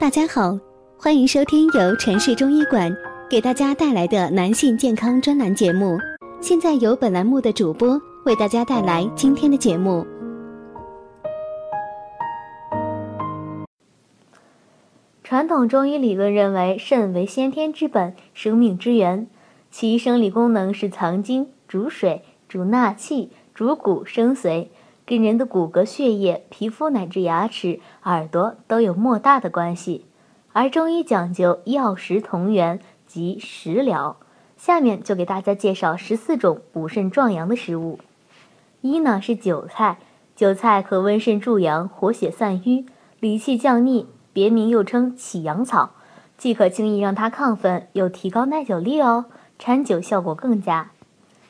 大家好，欢迎收听由城市中医馆给大家带来的男性健康专栏节目。现在由本栏目的主播为大家带来今天的节目。传统中医理论认为，肾为先天之本，生命之源，其生理功能是藏精、主水、主纳气、主骨生髓，跟人的骨骼、血液、皮肤乃至牙齿、耳朵都有莫大的关系。而中医讲究药食同源，即食疗。下面就给大家介绍十四种补肾壮阳的食物。一呢是韭菜，韭菜可温肾助阳、活血散瘀、理气降逆。别名又称起阳草，既可轻易让它亢奋，又提高耐久力哦，掺酒效果更佳。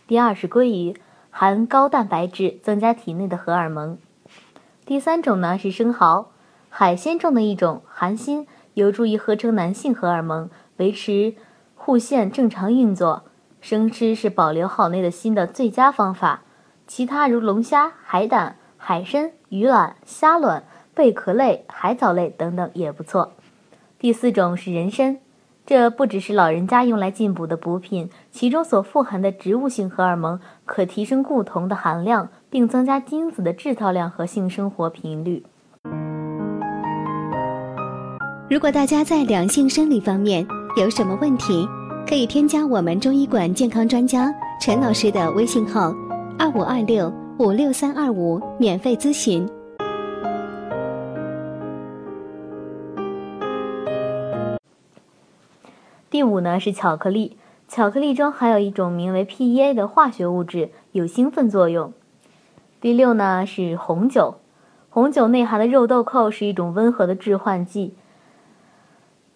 第二是鲑鱼，含高蛋白质，增加体内的荷尔蒙。第三种呢是生蚝，海鲜中的一种，含锌，有助于合成男性荷尔蒙，维持护腺正常运作。生吃是保留好内的锌的最佳方法。其他如龙虾、海胆、海参、鱼卵、虾卵。贝壳类、海藻类等等也不错。第四种是人参，这不只是老人家用来进补的补品，其中所富含的植物性荷尔蒙可提升固酮的含量，并增加精子的制造量和性生活频率。如果大家在两性生理方面有什么问题，可以添加我们中医馆健康专家陈老师的微信号：二五二六五六三二五，免费咨询。第五呢是巧克力，巧克力中含有一种名为 PEA 的化学物质，有兴奋作用。第六呢是红酒，红酒内含的肉豆蔻是一种温和的致幻剂，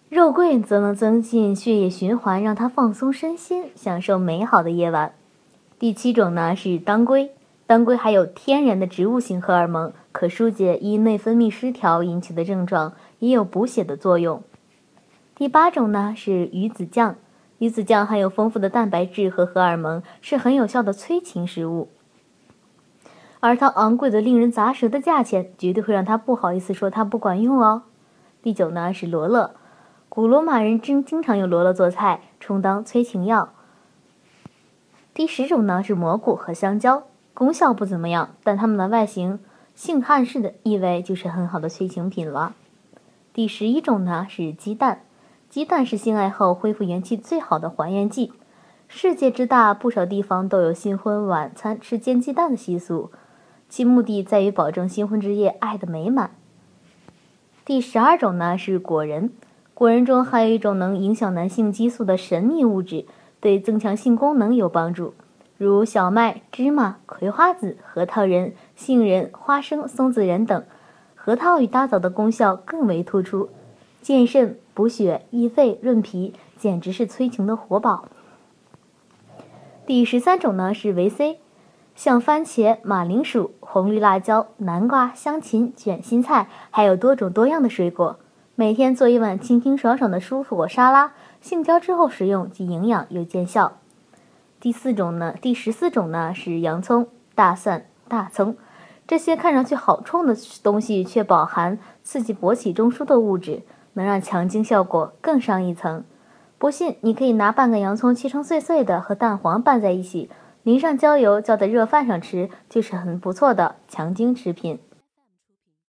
肉桂则能增进血液循环，让它放松身心，享受美好的夜晚。第七种呢是当归，当归含有天然的植物性荷尔蒙，可疏解因内分泌失调引起的症状，也有补血的作用。第八种呢是鱼子酱，鱼子酱含有丰富的蛋白质和荷尔蒙，是很有效的催情食物。而它昂贵的令人咂舌的价钱，绝对会让他不好意思说它不管用哦。第九呢是罗勒，古罗马人经经常用罗勒做菜，充当催情药。第十种呢是蘑菇和香蕉，功效不怎么样，但它们的外形性汉式的意味就是很好的催情品了。第十一种呢是鸡蛋。鸡蛋是性爱后恢复元气最好的还原剂。世界之大，不少地方都有新婚晚餐吃煎鸡蛋的习俗，其目的在于保证新婚之夜爱的美满。第十二种呢是果仁，果仁中含有一种能影响男性激素的神秘物质，对增强性功能有帮助，如小麦、芝麻、葵花籽、核桃仁、杏仁、花生、松子仁等。核桃与大枣的功效更为突出。健肾补血益肺润脾，简直是催情的活宝。第十三种呢是维 C，像番茄、马铃薯、红绿辣椒、南瓜、香芹、卷心菜，还有多种多样的水果。每天做一碗清清爽爽的蔬果沙拉，性交之后食用，既营养又见效。第四种呢，第十四种呢是洋葱、大蒜、大葱，这些看上去好冲的东西，却饱含刺激勃起中枢的物质。能让强精效果更上一层。不信，你可以拿半个洋葱切成碎碎的，和蛋黄拌在一起，淋上焦油，浇在热饭上吃，就是很不错的强精食品。